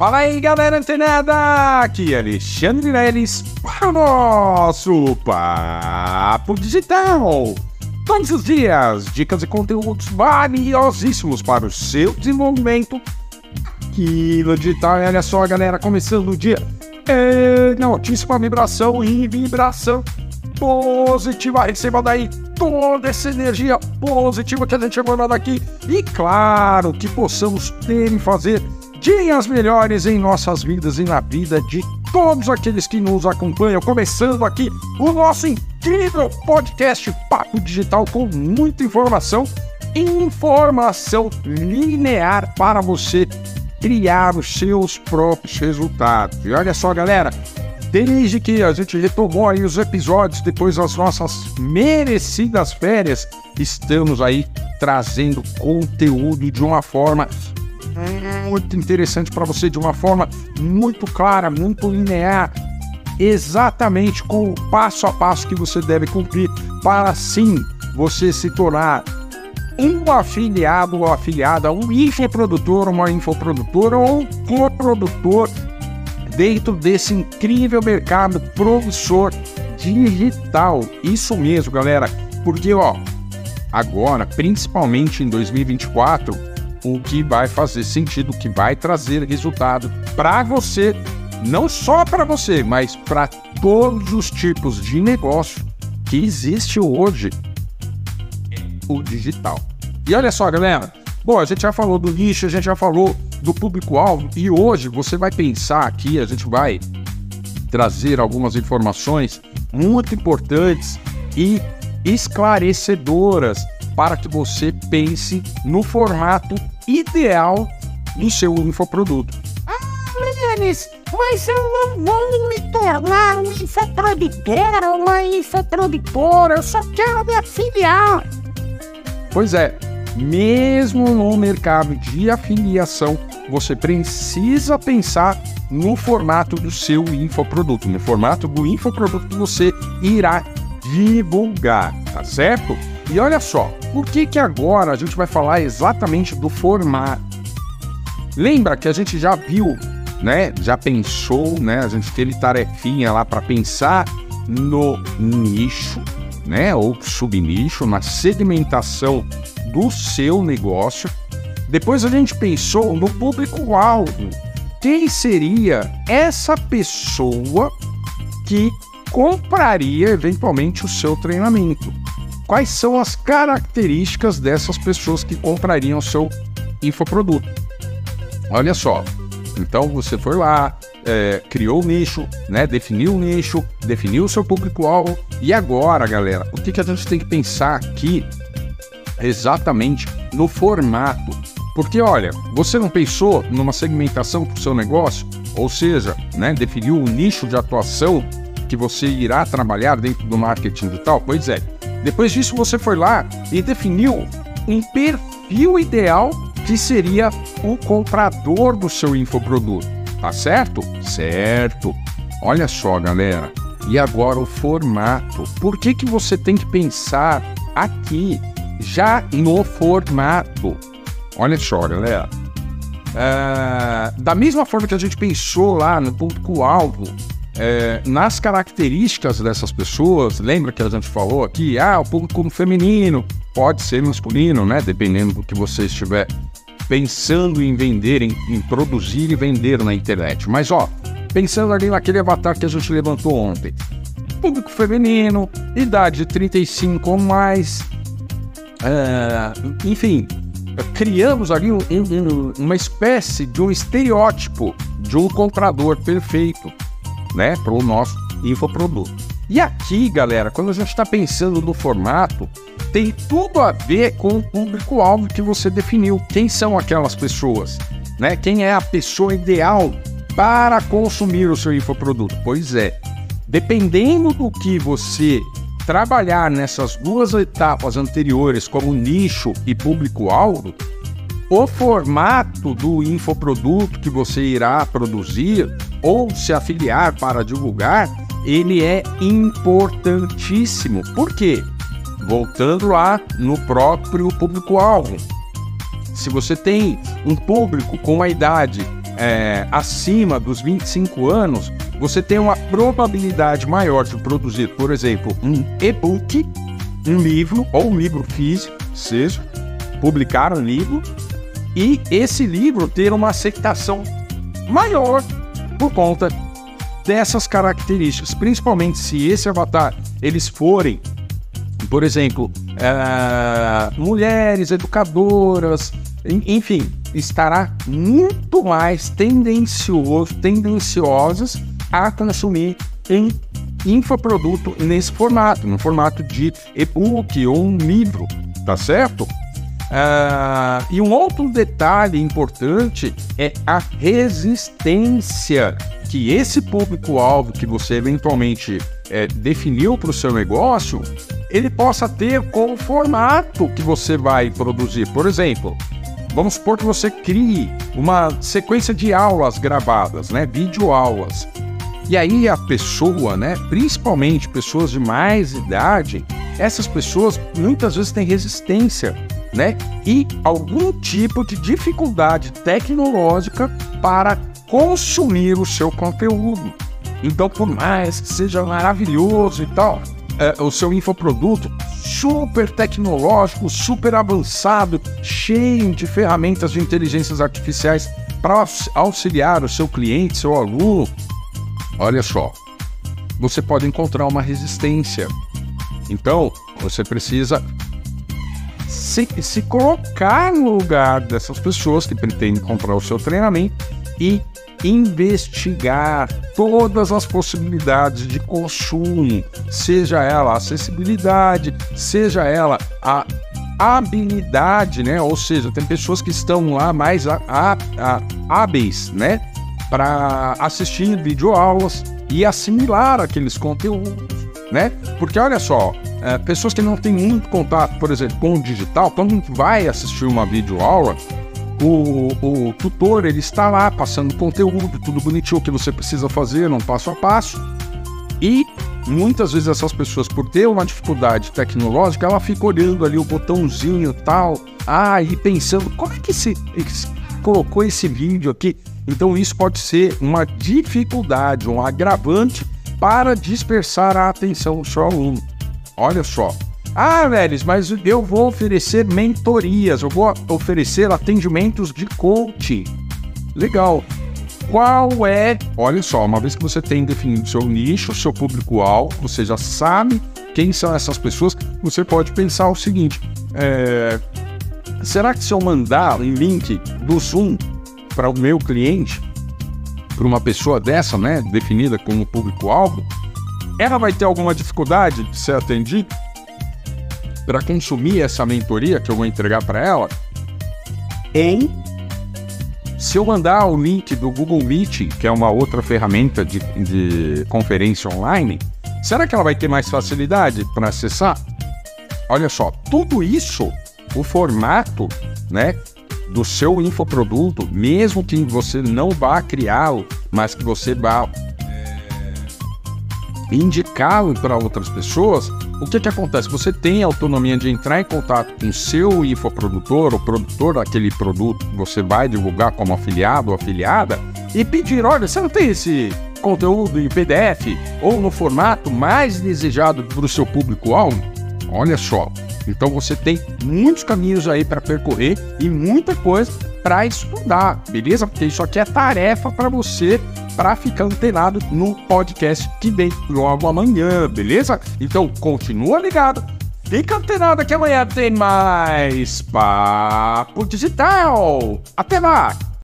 Fala aí, galera antenada! Aqui é Alexandre Leles para o nosso Papo Digital. Todos os dias, dicas e conteúdos valiosíssimos para o seu desenvolvimento aqui no digital. E olha só, galera, começando o dia em altíssima vibração e vibração positiva. Receba daí toda essa energia positiva que a gente emana daqui. E claro que possamos ter e fazer dias melhores em nossas vidas e na vida de todos aqueles que nos acompanham. Começando aqui o nosso incrível podcast Papo Digital com muita informação informação linear para você criar os seus próprios resultados. E olha só, galera, desde que a gente retomou aí os episódios depois das nossas merecidas férias, estamos aí trazendo conteúdo de uma forma muito interessante para você, de uma forma muito clara, muito linear, exatamente com o passo a passo que você deve cumprir para sim você se tornar um afiliado ou afiliada, um infoprodutor, uma infoprodutora ou um coprodutor dentro desse incrível mercado promissor digital. Isso mesmo, galera, porque ó, agora, principalmente em 2024, o que vai fazer sentido, o que vai trazer resultado para você, não só para você, mas para todos os tipos de negócio que existe hoje, o digital. E olha só, galera. Bom, a gente já falou do nicho, a gente já falou do público-alvo e hoje você vai pensar aqui, a gente vai trazer algumas informações muito importantes e esclarecedoras para que você pense no formato ideal do seu infoproduto. Ah, Lenis, mas eu não vou me tornar um infoprodutor ou uma infoprodutora, eu só quero me afiliar. Pois é, mesmo no mercado de afiliação, você precisa pensar no formato do seu infoproduto, no formato do infoproduto que você irá divulgar, tá certo? E olha só, por que que agora a gente vai falar exatamente do formato? Lembra que a gente já viu, né? Já pensou, né? A gente teve tarefinha lá para pensar no nicho, né? Ou subnicho, na segmentação do seu negócio. Depois a gente pensou no público-alvo. Quem seria essa pessoa que compraria eventualmente o seu treinamento? Quais são as características dessas pessoas que comprariam seu infoproduto? Olha só, então você foi lá, é, criou o nicho, né? definiu o nicho, definiu o seu público-alvo e agora, galera, o que, que a gente tem que pensar aqui exatamente no formato. Porque olha, você não pensou numa segmentação para o seu negócio, ou seja, né, definiu o nicho de atuação que você irá trabalhar dentro do marketing digital? Pois é. Depois disso você foi lá e definiu um perfil ideal que seria o comprador do seu infoproduto. Tá certo? Certo. Olha só, galera. E agora o formato. Por que, que você tem que pensar aqui já no formato. Olha só, galera. É, da mesma forma que a gente pensou lá no público-alvo, é, nas características dessas pessoas, lembra que a gente falou aqui? Ah, o público feminino pode ser masculino, né? Dependendo do que você estiver pensando em vender, em, em produzir e vender na internet. Mas ó, pensando ali naquele avatar que a gente levantou ontem. Público feminino, idade de 35 ou mais, é, enfim, criamos ali um, um, uma espécie de um estereótipo de um comprador perfeito, né, para o nosso infoproduto. E aqui, galera, quando a gente está pensando no formato, tem tudo a ver com o público-alvo que você definiu. Quem são aquelas pessoas? Né? Quem é a pessoa ideal para consumir o seu infoproduto? Pois é, dependendo do que você trabalhar nessas duas etapas anteriores, como nicho e público-alvo, o formato do infoproduto que você irá produzir ou se afiliar para divulgar, ele é importantíssimo. Por quê? Voltando lá no próprio público-alvo. Se você tem um público com uma idade é, acima dos 25 anos, você tem uma probabilidade maior de produzir, por exemplo, um e-book, um livro ou um livro físico, seja, publicar um livro e esse livro ter uma aceitação maior por conta dessas características, principalmente se esse avatar eles forem, por exemplo, é, mulheres educadoras, enfim, estará muito mais tendencioso, tendenciosas a consumir em infoproduto nesse formato, no formato de e-book ou um livro, tá certo? Uh, e um outro detalhe importante é a resistência que esse público-alvo que você eventualmente é, definiu para o seu negócio, ele possa ter com o formato que você vai produzir. Por exemplo, vamos supor que você crie uma sequência de aulas gravadas, né, vídeo aulas. E aí a pessoa, né, principalmente pessoas de mais idade, essas pessoas muitas vezes têm resistência né? E algum tipo de dificuldade tecnológica para consumir o seu conteúdo. Então, por mais que seja maravilhoso e tal, é, o seu infoproduto super tecnológico, super avançado, cheio de ferramentas de inteligências artificiais para auxiliar o seu cliente, seu aluno, olha só, você pode encontrar uma resistência. Então, você precisa se, se colocar no lugar dessas pessoas que pretendem comprar o seu treinamento e investigar todas as possibilidades de consumo, seja ela a acessibilidade, seja ela a habilidade, né? Ou seja, tem pessoas que estão lá mais a, a, a, hábeis, né? Para assistir videoaulas e assimilar aqueles conteúdos, né? Porque olha só, é, pessoas que não têm muito contato, por exemplo, com o digital, quando vai assistir uma videoaula, o, o tutor ele está lá passando conteúdo, tudo bonitinho que você precisa fazer, um passo a passo. E muitas vezes essas pessoas, por ter uma dificuldade tecnológica, ela fica olhando ali o botãozinho tal, ah, e pensando, como é que se colocou esse vídeo aqui? Então isso pode ser uma dificuldade, um agravante para dispersar a atenção do seu aluno. Olha só. Ah, Lelis, mas eu vou oferecer mentorias, eu vou oferecer atendimentos de coaching. Legal. Qual é? Olha só, uma vez que você tem definido seu nicho, seu público-alvo, você já sabe quem são essas pessoas, você pode pensar o seguinte: é, será que se eu mandar um link do Zoom para o meu cliente, para uma pessoa dessa, né, definida como público-alvo, ela vai ter alguma dificuldade de ser atendida para consumir essa mentoria que eu vou entregar para ela? Em se eu mandar o link do Google Meet, que é uma outra ferramenta de, de conferência online, será que ela vai ter mais facilidade para acessar? Olha só, tudo isso, o formato, né, do seu infoproduto, mesmo que você não vá criá-lo, mas que você vá indicá-lo para outras pessoas, o que, que acontece? Você tem a autonomia de entrar em contato com o seu infoprodutor, o produtor daquele produto que você vai divulgar como afiliado ou afiliada, e pedir: olha, você não tem esse conteúdo em PDF ou no formato mais desejado para o seu público-alvo? Olha só. Então você tem muitos caminhos aí para percorrer e muita coisa para estudar, beleza? Porque isso aqui é tarefa para você para ficar antenado no podcast que vem logo amanhã, beleza? Então continua ligado. Fica antenado que amanhã tem mais Papo Digital. Até lá!